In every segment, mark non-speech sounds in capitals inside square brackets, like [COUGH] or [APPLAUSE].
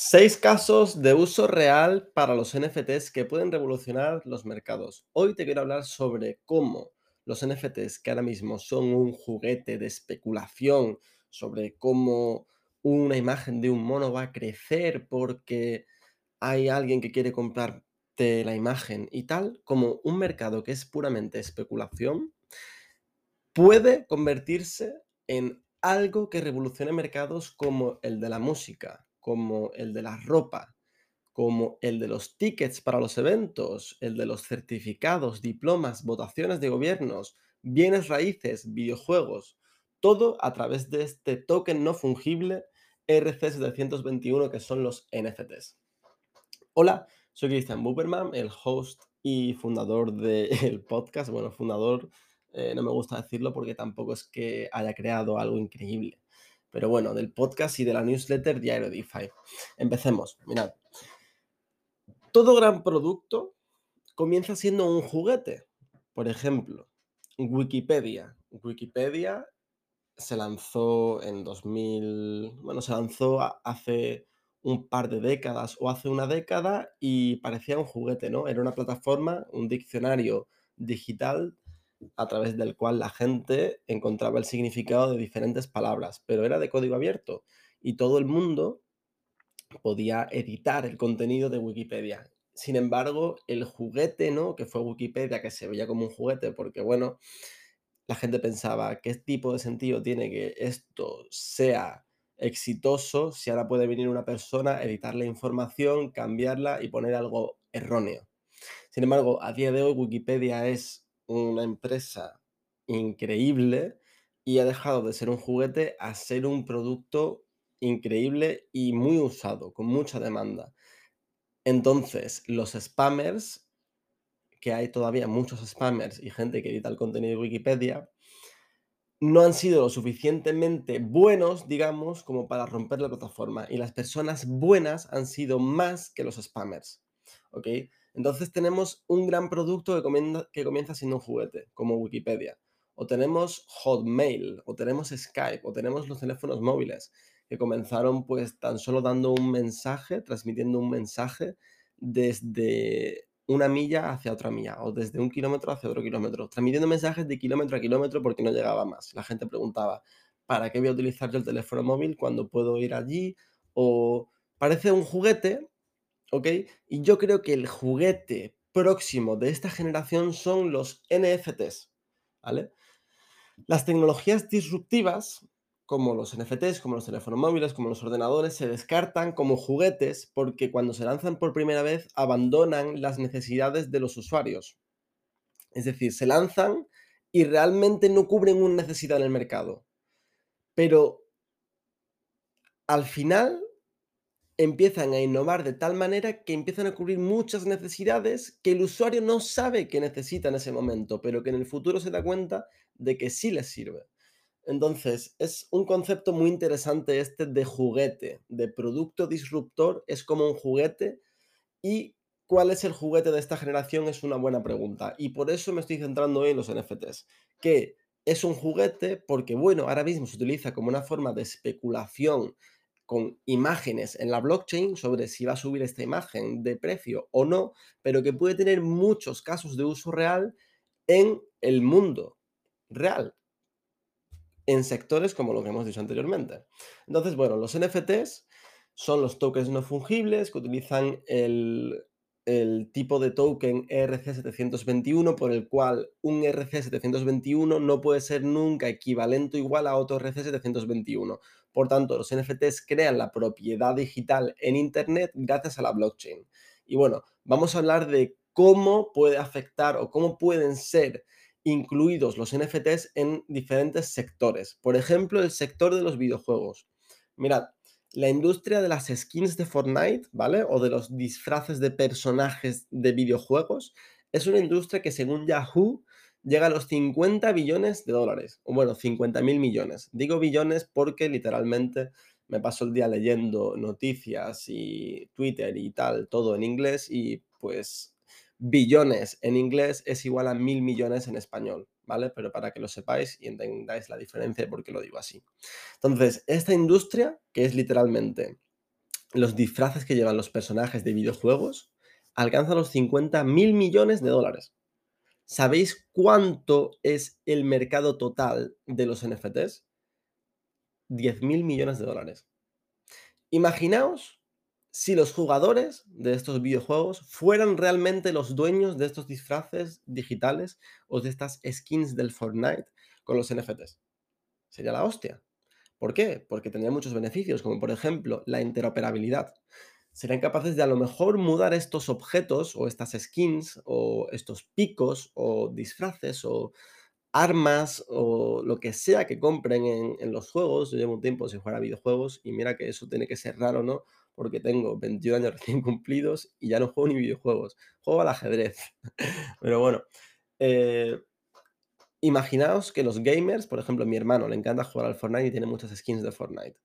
Seis casos de uso real para los NFTs que pueden revolucionar los mercados. Hoy te quiero hablar sobre cómo los NFTs, que ahora mismo son un juguete de especulación, sobre cómo una imagen de un mono va a crecer porque hay alguien que quiere comprarte la imagen y tal, como un mercado que es puramente especulación, puede convertirse en algo que revolucione mercados como el de la música, como el de la ropa, como el de los tickets para los eventos, el de los certificados, diplomas, votaciones de gobiernos, bienes raíces, videojuegos, todo a través de este token no fungible RC721 que son los NFTs. Hola, soy Christian Buberman, el host y fundador del [LAUGHS] podcast. Bueno, fundador, eh, no me gusta decirlo porque tampoco es que haya creado algo increíble. Pero bueno, del podcast y de la newsletter Diario DeFi. Empecemos. Mirad. Todo gran producto comienza siendo un juguete. Por ejemplo, Wikipedia. Wikipedia se lanzó en 2000, bueno, se lanzó hace un par de décadas o hace una década y parecía un juguete, ¿no? Era una plataforma, un diccionario digital a través del cual la gente encontraba el significado de diferentes palabras, pero era de código abierto y todo el mundo podía editar el contenido de Wikipedia. Sin embargo, el juguete, ¿no? Que fue Wikipedia, que se veía como un juguete, porque bueno, la gente pensaba, ¿qué tipo de sentido tiene que esto sea exitoso si ahora puede venir una persona, editar la información, cambiarla y poner algo erróneo? Sin embargo, a día de hoy Wikipedia es una empresa increíble y ha dejado de ser un juguete a ser un producto increíble y muy usado, con mucha demanda. Entonces, los spammers, que hay todavía muchos spammers y gente que edita el contenido de Wikipedia, no han sido lo suficientemente buenos, digamos, como para romper la plataforma. Y las personas buenas han sido más que los spammers. ¿Ok? Entonces tenemos un gran producto que comienza, siendo un juguete, como Wikipedia. O tenemos Hotmail, o tenemos Skype, o tenemos los teléfonos móviles, que comenzaron pues tan solo dando un mensaje, transmitiendo un mensaje desde una milla hacia otra milla, o desde un kilómetro hacia otro kilómetro, transmitiendo mensajes de kilómetro a kilómetro porque no llegaba más. La gente preguntaba, ¿para qué voy a utilizar yo el teléfono móvil cuando puedo ir allí? O parece un juguete, ¿ok? Y yo creo que el juguete próximo de esta generación son los NFTs. Las tecnologías disruptivas, como los NFTs, como los teléfonos móviles, como los ordenadores, se descartan como juguetes porque cuando se lanzan por primera vez abandonan las necesidades de los usuarios. Es decir, se lanzan y realmente no cubren una necesidad en el mercado. Pero al final empiezan a innovar de tal manera que empiezan a cubrir muchas necesidades que el usuario no sabe que necesita en ese momento, pero que en el futuro se da cuenta de que sí les sirve. Entonces, es un concepto muy interesante este de juguete, de producto disruptor, es como un juguete y cuál es el juguete de esta generación es una buena pregunta. Y por eso me estoy centrando hoy en los NFTs, que es un juguete porque, bueno, ahora mismo se utiliza como una forma de especulación con imágenes en la blockchain sobre si va a subir esta imagen de precio o no, pero que puede tener muchos casos de uso real en el mundo real, en sectores como lo que hemos dicho anteriormente. Entonces, bueno, los NFTs son los tokens no fungibles que utilizan el tipo de token ERC721 por el cual un ERC721 no puede ser nunca equivalente o igual a otro ERC721. Por tanto, los NFTs crean la propiedad digital en Internet gracias a la blockchain. Y bueno, vamos a hablar de cómo puede afectar o cómo pueden ser incluidos los NFTs en diferentes sectores. Por ejemplo, el sector de los videojuegos. Mirad, la industria de las skins de Fortnite, ¿vale? O de los disfraces de personajes de videojuegos, es una industria que según Yahoo llega a los 50 billones de dólares, o bueno, 50 mil millones. Digo billones porque literalmente me paso el día leyendo noticias y Twitter y tal, todo en inglés y pues billones en inglés es igual a mil millones en español, ¿vale? Pero para que lo sepáis y entendáis la diferencia de por qué lo digo así. Entonces, esta industria, que es literalmente los disfraces que llevan los personajes de videojuegos alcanzan los 50 mil millones de dólares. ¿Sabéis cuánto es el mercado total de los NFTs? 10 mil millones de dólares. Imaginaos si los jugadores de estos videojuegos fueran realmente los dueños de estos disfraces digitales o de estas skins del Fortnite con los NFTs. Sería la hostia. ¿Por qué? Porque tendría muchos beneficios, como por ejemplo la interoperabilidad. Serían capaces de a lo mejor mudar estos objetos o estas skins o estos picos o disfraces o armas o lo que sea que compren en, los juegos. Yo llevo un tiempo sin jugar a videojuegos y mira que eso tiene que ser raro, ¿no? Porque tengo 21 años [LAUGHS] recién cumplidos y ya no juego ni videojuegos. Juego al ajedrez. [LAUGHS] Pero bueno, eh, imaginaos que los gamers, por ejemplo, mi hermano le encanta jugar al Fortnite y tiene muchas skins de Fortnite.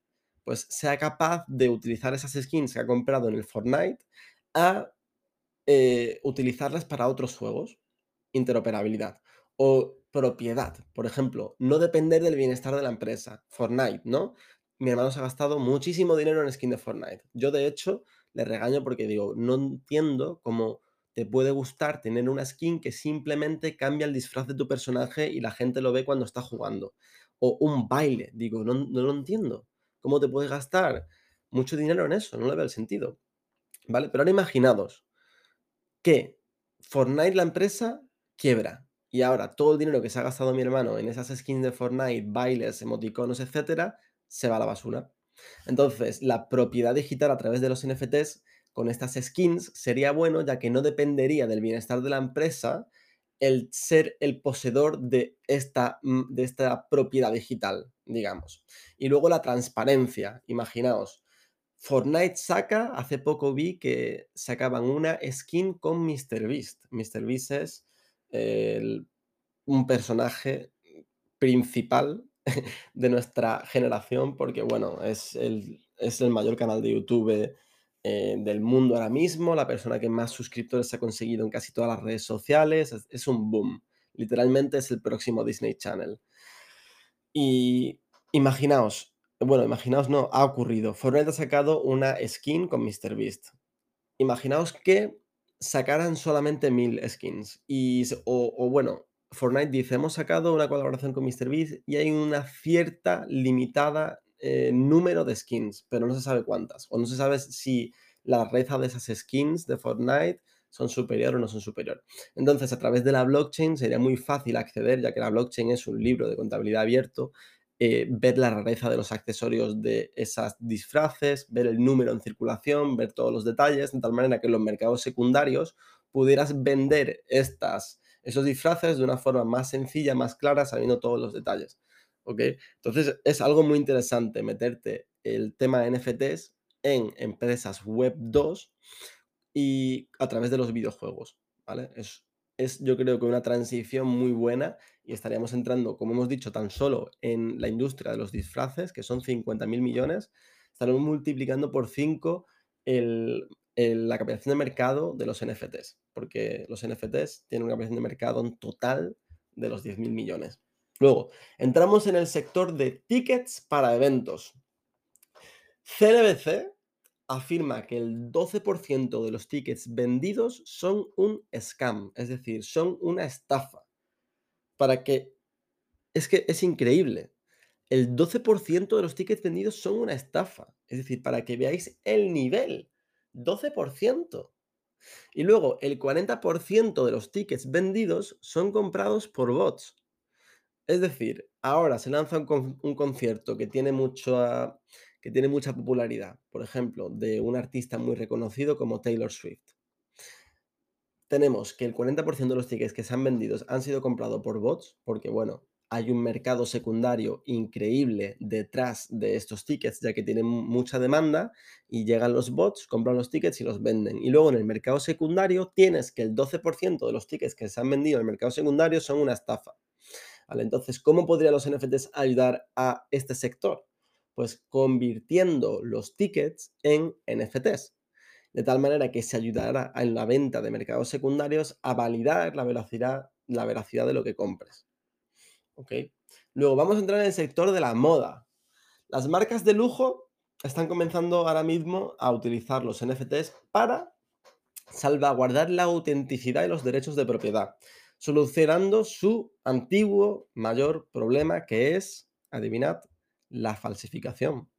Pues sea capaz de utilizar esas skins que ha comprado en el Fortnite a eh, utilizarlas para otros juegos. Interoperabilidad. O propiedad. Por ejemplo, no depender del bienestar de la empresa. Fortnite, ¿no? Mi hermano se ha gastado muchísimo dinero en skin de Fortnite. Yo, de hecho, le regaño porque digo, no entiendo cómo te puede gustar tener una skin que simplemente cambia el disfraz de tu personaje y la gente lo ve cuando está jugando. O un baile, digo, no, no lo entiendo. ¿Cómo te puedes gastar mucho dinero en eso? No le veo el sentido. ¿Vale? Pero ahora imaginados que Fortnite, la empresa, quiebra y ahora todo el dinero que se ha gastado mi hermano en esas skins de Fortnite, bailes, emoticonos, etcétera, se va a la basura. Entonces, la propiedad digital a través de los NFTs con estas skins sería bueno, ya que no dependería del bienestar de la empresa el ser el poseedor de esta, mm, de esta propiedad digital, digamos. Y luego la transparencia. Imaginaos, Fortnite saca, hace poco vi que sacaban una skin con MrBeast. MrBeast es un personaje principal [LAUGHS] de nuestra generación porque, bueno, es el, es el mayor canal de YouTube eh, del mundo ahora mismo, la persona que más suscriptores ha conseguido en casi todas las redes sociales, es, un boom. Literalmente es el próximo Disney Channel. Y imaginaos, bueno, imaginaos, no, ha ocurrido. Fortnite ha sacado una skin con MrBeast. Imaginaos que sacaran solamente mil skins. Y, o, bueno, Fortnite dice, hemos sacado una colaboración con MrBeast y hay una cierta limitada eh, número de skins, pero no se sabe cuántas. O no se sabe si la reza de esas skins de Fortnite son superior o no son superior. Entonces, a través de la blockchain sería muy fácil acceder, ya que la blockchain es un libro de contabilidad abierto, eh, ver la rareza de los accesorios de esas disfraces, ver el número en circulación, ver todos los detalles, de tal manera que en los mercados secundarios pudieras vender estas, esos disfraces de una forma más sencilla, más clara, sabiendo todos los detalles. ¿Ok? Entonces es algo muy interesante meterte el tema de NFTs en empresas web 2 y a través de los videojuegos. ¿Vale? Es es yo creo que una transición muy buena y estaríamos entrando, como hemos dicho, tan solo en la industria de los disfraces, que son 50 mil millones, estaremos multiplicando por 5 la capitalización de mercado de los NFTs, porque los NFTs tienen una capitalización de mercado en total de los 10 mil millones. Luego, entramos en el sector de tickets para eventos. CNBC afirma que el 12% de los tickets vendidos son un scam, es decir, son una estafa. Para que... Es que es increíble. El 12% de los tickets vendidos son una estafa. Es decir, para que veáis el nivel. 12%. Y luego el 40% de los tickets vendidos son comprados por bots. Es decir, ahora se lanza un, concierto que tiene mucho que tiene mucha popularidad, por ejemplo, de un artista muy reconocido como Taylor Swift. Tenemos que el 40% de los tickets que se han vendido han sido comprados por bots, porque bueno, hay un mercado secundario increíble detrás de estos tickets, ya que tienen mucha demanda y llegan los bots, compran los tickets y los venden. Y luego en el mercado secundario tienes que el 12% de los tickets que se han vendido en el mercado secundario son una estafa. Entonces, ¿cómo podrían los NFTs ayudar a este sector? pues convirtiendo los tickets en NFTs, de tal manera que se ayudará en la venta de mercados secundarios a validar la veracidad, la veracidad de lo que compres. ¿Ok? Luego vamos a entrar en el sector de la moda. Las marcas de lujo están comenzando ahora mismo a utilizar los NFTs para salvaguardar la autenticidad y los derechos de propiedad, solucionando su antiguo mayor problema que es, adivinad, la falsificación.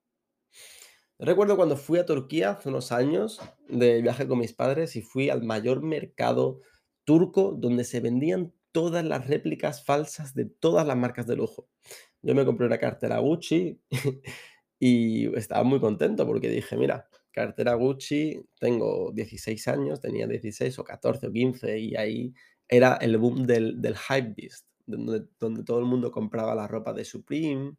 Recuerdo cuando fui a Turquía hace unos años de viaje con mis padres y fui al mayor mercado turco donde se vendían todas las réplicas falsas de todas las marcas de lujo. Yo me compré una cartera Gucci [LAUGHS] y estaba muy contento porque dije, mira, cartera Gucci, tengo 16 años, tenía 16 o 14 o 15 y ahí era el boom del, del hypebeast, donde, donde todo el mundo compraba la ropa de Supreme,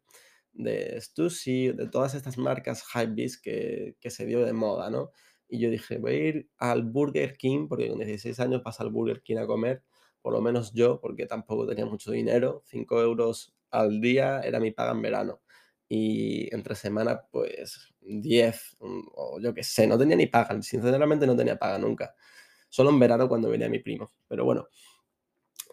de Stussy, de todas estas marcas hypebeast que, que se dio de moda, ¿no? Y yo dije, voy a ir al Burger King, porque con 16 años pasa al Burger King a comer, por lo menos yo, porque tampoco tenía mucho dinero, 5 euros al día era mi paga en verano. Y entre semana, pues 10, o yo qué sé, no tenía ni paga, sinceramente no tenía paga nunca. Solo en verano cuando venía mi primo. Pero bueno,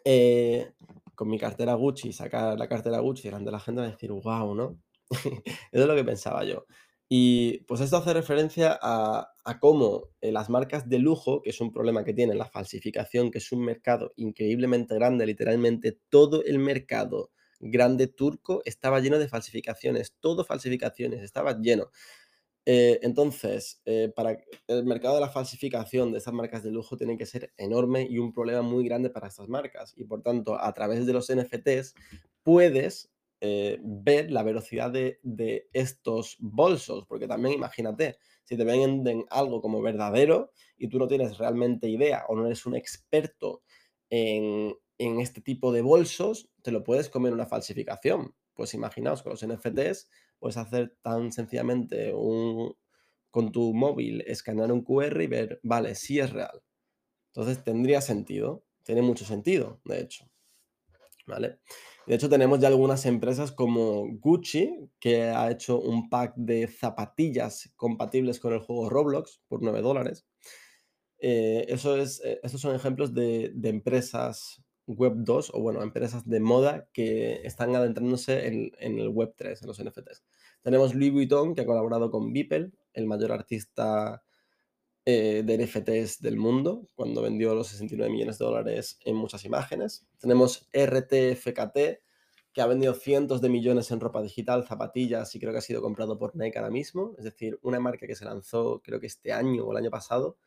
eh, con mi cartera Gucci, sacar la cartera Gucci delante de la gente y decir, wow, ¿no? [LAUGHS] Eso es lo que pensaba yo. Y pues esto hace referencia a, a cómo eh, las marcas de lujo, que es un problema que tienen, la falsificación, que es un mercado increíblemente grande, literalmente todo el mercado grande turco estaba lleno de falsificaciones, todo falsificaciones, estaba lleno. Eh, entonces, eh, para el mercado de la falsificación de estas marcas de lujo tiene que ser enorme y un problema muy grande para estas marcas. Y por tanto, a través de los NFTs puedes eh, ver la velocidad de, estos bolsos, porque también imagínate, si te venden algo como verdadero y tú no tienes realmente idea o no eres un experto en, en este tipo de bolsos, te lo puedes comer una falsificación. Pues imaginaos, con los NFTs puedes hacer tan sencillamente un, con tu móvil, escanear un QR y ver, vale, sí es real. Entonces tendría sentido, tiene mucho sentido, de hecho. ¿Vale? De hecho, tenemos ya algunas empresas como Gucci, que ha hecho un pack de zapatillas compatibles con el juego Roblox por 9 dólares. Eh, eso es, eh, estos son ejemplos de, de empresas Web 2 o bueno, empresas de moda que están adentrándose en, el Web 3, en los NFTs. Tenemos Louis Vuitton que ha colaborado con Beeple, el mayor artista eh, de NFTs del mundo, cuando vendió los 69 millones de dólares en muchas imágenes. Tenemos RTFKT que ha vendido cientos de millones en ropa digital, zapatillas y creo que ha sido comprado por Nike ahora mismo. Es decir, una marca que se lanzó creo que este año o el año pasado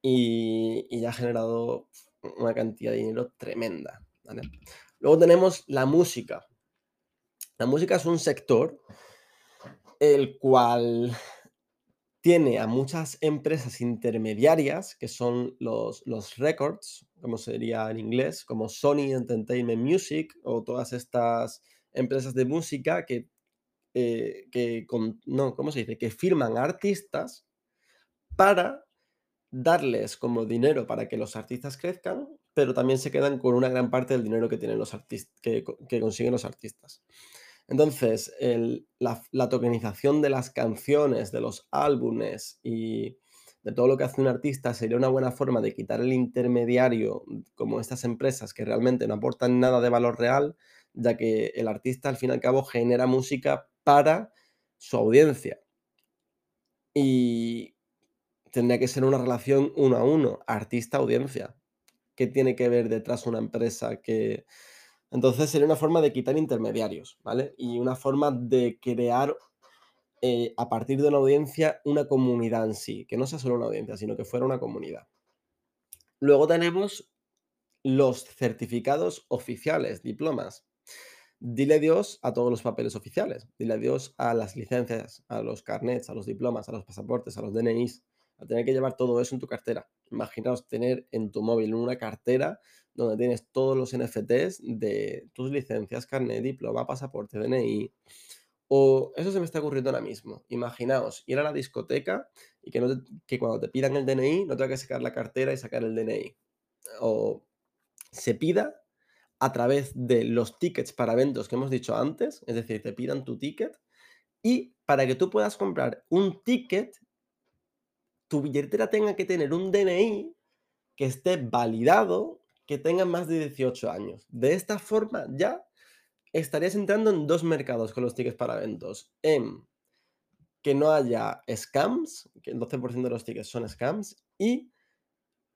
y, y ya ha generado una cantidad de dinero tremenda. Luego tenemos la música. La música es un sector el cual tiene a muchas empresas intermediarias, que son los, los records, como sería en inglés, como Sony Entertainment Music o todas estas empresas de música que, eh, que no, ¿cómo se dice? Que firman artistas para darles como dinero para que los artistas crezcan, pero también se quedan con una gran parte del dinero que tienen los artistas, que, consiguen los artistas. Entonces, la, tokenización de las canciones, de los álbumes y de todo lo que hace un artista sería una buena forma de quitar el intermediario como estas empresas que realmente no aportan nada de valor real, ya que el artista al fin y al cabo genera música para su audiencia. Y tendría que ser una relación uno a uno, artista-audiencia. ¿Qué tiene que ver detrás una empresa que... Entonces sería una forma de quitar intermediarios, ¿vale? Y una forma de crear eh, a partir de una audiencia una comunidad en sí, que no sea solo una audiencia, sino que fuera una comunidad. Luego tenemos los certificados oficiales, diplomas. Dile adiós a todos los papeles oficiales, dile adiós a las licencias, a los carnets, a los diplomas, a los pasaportes, a los DNIs, a tener que llevar todo eso en tu cartera. Imaginaos tener en tu móvil una cartera donde tienes todos los NFTs de tus licencias, carnet, diploma, pasaporte, DNI. O eso se me está ocurriendo ahora mismo. Imaginaos ir a la discoteca y que, que cuando te pidan el DNI no tenga que sacar la cartera y sacar el DNI. O se pida a través de los tickets para eventos que hemos dicho antes, es decir, te pidan tu ticket y para que tú puedas comprar un ticket tu billetera tenga que tener un DNI que esté validado, que tenga más de 18 años. De esta forma ya estarías entrando en dos mercados con los tickets para eventos. En que no haya scams, que el 12% de los tickets son scams, y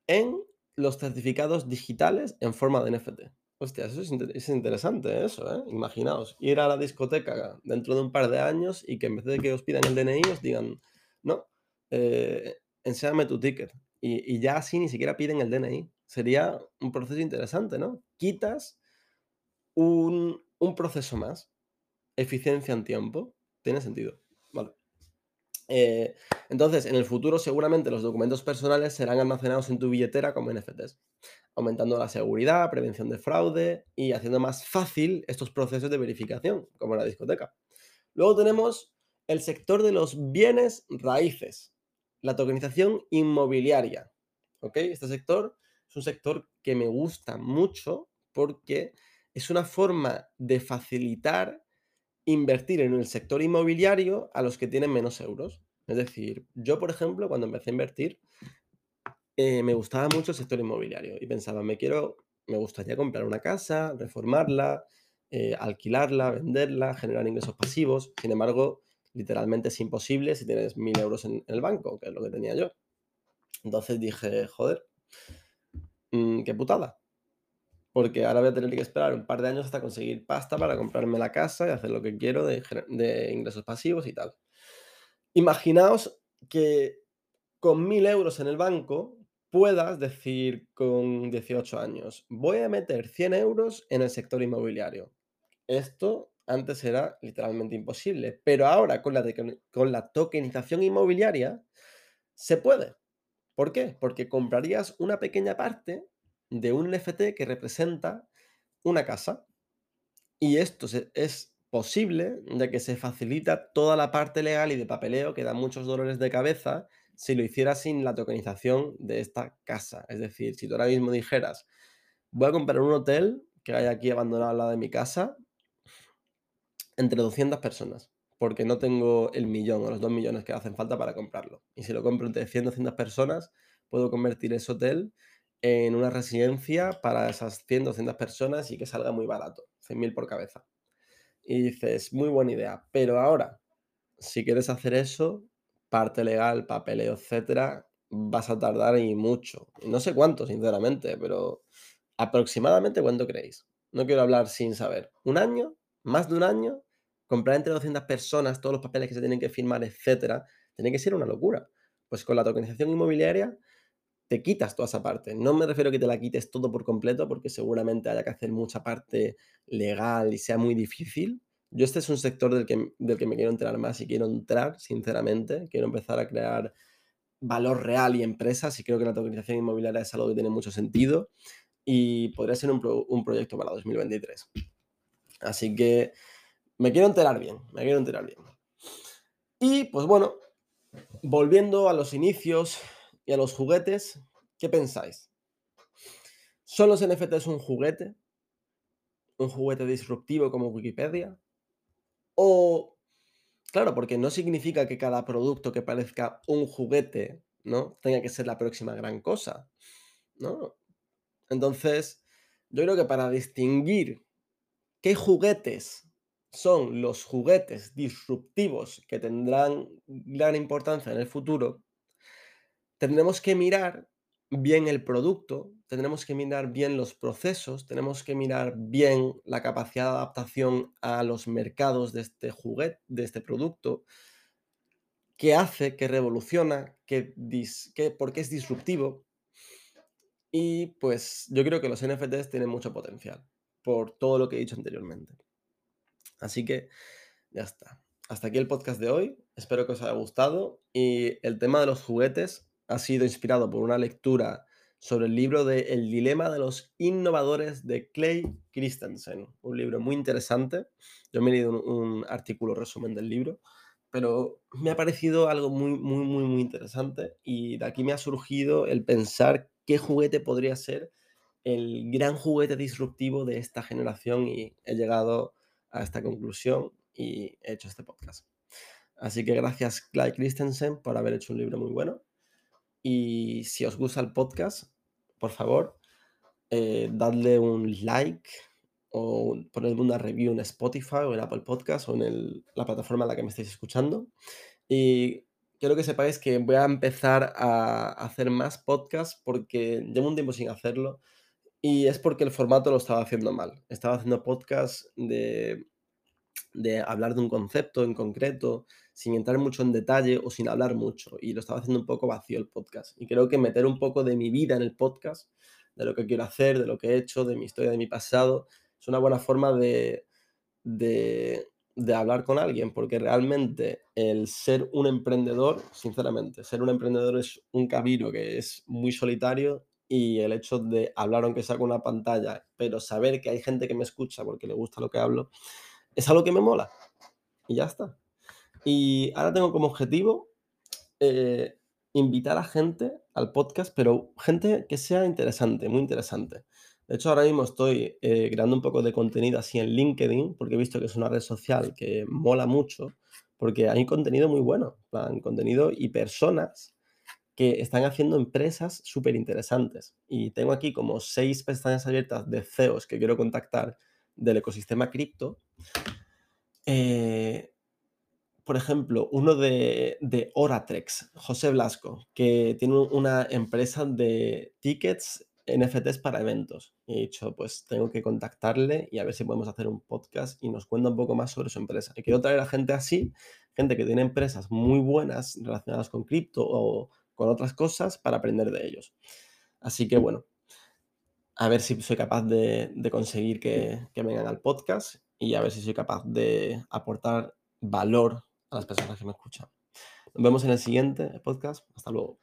en los certificados digitales en forma de NFT. Hostia, eso es, interesante, eso, ¿eh? Imaginaos, ir a la discoteca dentro de un par de años y que en vez de que os pidan el DNI, os digan, no, eh, enséñame tu ticket. Y, ya así ni siquiera piden el DNI. Sería un proceso interesante, ¿no? Quitas un, proceso más. Eficiencia en tiempo. Tiene sentido. Vale. Eh, entonces, en el futuro seguramente los documentos personales serán almacenados en tu billetera como NFTs, aumentando la seguridad, prevención de fraude y haciendo más fácil estos procesos de verificación, como la discoteca. Luego tenemos el sector de los bienes raíces, la tokenización inmobiliaria. ¿ok? Este sector es un sector que me gusta mucho porque es una forma de facilitar invertir en el sector inmobiliario a los que tienen menos euros. Es decir, yo, por ejemplo, cuando empecé a invertir, eh, me gustaba mucho el sector inmobiliario y pensaba, me quiero, me gustaría comprar una casa, reformarla, eh, alquilarla, venderla, generar ingresos pasivos. Sin embargo, literalmente es imposible si tienes mil euros en, el banco, que es lo que tenía yo. Entonces dije, joder, mm, qué putada porque ahora voy a tener que esperar un par de años hasta conseguir pasta para comprarme la casa y hacer lo que quiero de, ingresos pasivos y tal. Imaginaos que con mil euros en el banco puedas decir con 18 años, voy a meter 100 euros en el sector inmobiliario. Esto antes era literalmente imposible, pero ahora con la, con la tokenización inmobiliaria se puede. ¿Por qué? Porque comprarías una pequeña parte de un NFT que representa una casa. Y esto es posible ya que se facilita toda la parte legal y de papeleo que da muchos dolores de cabeza si lo hiciera sin la tokenización de esta casa. Es decir, si tú ahora mismo dijeras, voy a comprar un hotel que hay aquí abandonado al lado de mi casa entre 200 personas, porque no tengo el millón o los dos millones que hacen falta para comprarlo. Y si lo compro entre 100 200 personas, puedo convertir ese hotel en una residencia para esas 100, 200 personas y que salga muy barato, 100.000 por cabeza. Y dices, muy buena idea, pero ahora, si quieres hacer eso, parte legal, papeleo, etcétera, vas a tardar y mucho. No sé cuánto, sinceramente, pero aproximadamente cuánto creéis. No quiero hablar sin saber. ¿Un año? ¿Más de un año? Comprar entre 200 personas todos los papeles que se tienen que firmar, etcétera, tiene que ser una locura. Pues con la tokenización inmobiliaria te quitas toda esa parte. No me refiero a que te la quites todo por completo, porque seguramente haya que hacer mucha parte legal y sea muy difícil. Yo este es un sector del que, del que me quiero enterar más y quiero entrar, sinceramente. Quiero empezar a crear valor real y empresas y creo que la tokenización inmobiliaria es algo que tiene mucho sentido y podría ser un, un proyecto para 2023. Así que me quiero enterar bien, me quiero enterar bien. Y pues bueno, volviendo a los inicios, y a los juguetes, ¿qué pensáis? ¿Son los NFTs un juguete? ¿Un juguete disruptivo como Wikipedia? O, claro, porque no significa que cada producto que parezca un juguete, ¿no? Tenga que ser la próxima gran cosa, ¿no? Entonces, yo creo que para distinguir qué juguetes son los juguetes disruptivos que tendrán gran importancia en el futuro, tendremos que mirar bien el producto, tendremos que mirar bien los procesos, tenemos que mirar bien la capacidad de adaptación a los mercados de este juguete, de este producto, qué hace, qué revoluciona, qué, por qué es disruptivo. Y pues yo creo que los NFTs tienen mucho potencial por todo lo que he dicho anteriormente. Así que ya está. Hasta aquí el podcast de hoy. Espero que os haya gustado. Y el tema de los juguetes ha sido inspirado por una lectura sobre el libro de El dilema de los innovadores de Clay Christensen, un libro muy interesante. Yo me he leído un, artículo resumen del libro, pero me ha parecido algo muy, muy, muy, muy interesante y de aquí me ha surgido el pensar qué juguete podría ser el gran juguete disruptivo de esta generación y he llegado a esta conclusión y he hecho este podcast. Así que gracias Clay Christensen por haber hecho un libro muy bueno y si os gusta el podcast, por favor, eh, dadle un like o ponedme una review en Spotify o en Apple Podcast o en la plataforma en la que me estáis escuchando. Y quiero que sepáis que voy a empezar a hacer más podcasts porque llevo un tiempo sin hacerlo y es porque el formato lo estaba haciendo mal. Estaba haciendo podcasts de, de hablar de un concepto en concreto, sin entrar mucho en detalle o sin hablar mucho. Y lo estaba haciendo un poco vacío el podcast. Y creo que meter un poco de mi vida en el podcast, de lo que quiero hacer, de lo que he hecho, de mi historia, de mi pasado, es una buena forma de, de, de hablar con alguien, porque realmente el ser un emprendedor, sinceramente, ser un emprendedor es un camino que es muy solitario y el hecho de hablar aunque sea con una pantalla, pero saber que hay gente que me escucha porque le gusta lo que hablo, es algo que me mola. Y ya está. Y ahora tengo como objetivo eh, invitar a gente al podcast, pero gente que sea interesante, muy interesante. De hecho, ahora mismo estoy eh, creando un poco de contenido así en LinkedIn, porque he visto que es una red social que mola mucho, porque hay contenido muy bueno, en plan, contenido y personas que están haciendo empresas súper interesantes. Y tengo aquí como seis pestañas abiertas de CEOs que quiero contactar del ecosistema cripto. Eh, por ejemplo, uno de, de Oratrex, José Blasco, que tiene una empresa de tickets NFTs para eventos. Y he dicho, pues tengo que contactarle y a ver si podemos hacer un podcast y nos cuenta un poco más sobre su empresa. Y quiero traer a gente así, gente que tiene empresas muy buenas relacionadas con cripto o con otras cosas para aprender de ellos. Así que bueno, a ver si soy capaz de, conseguir que, que vengan al podcast y a ver si soy capaz de aportar valor a las personas que me escuchan. Nos vemos en el siguiente podcast. Hasta luego.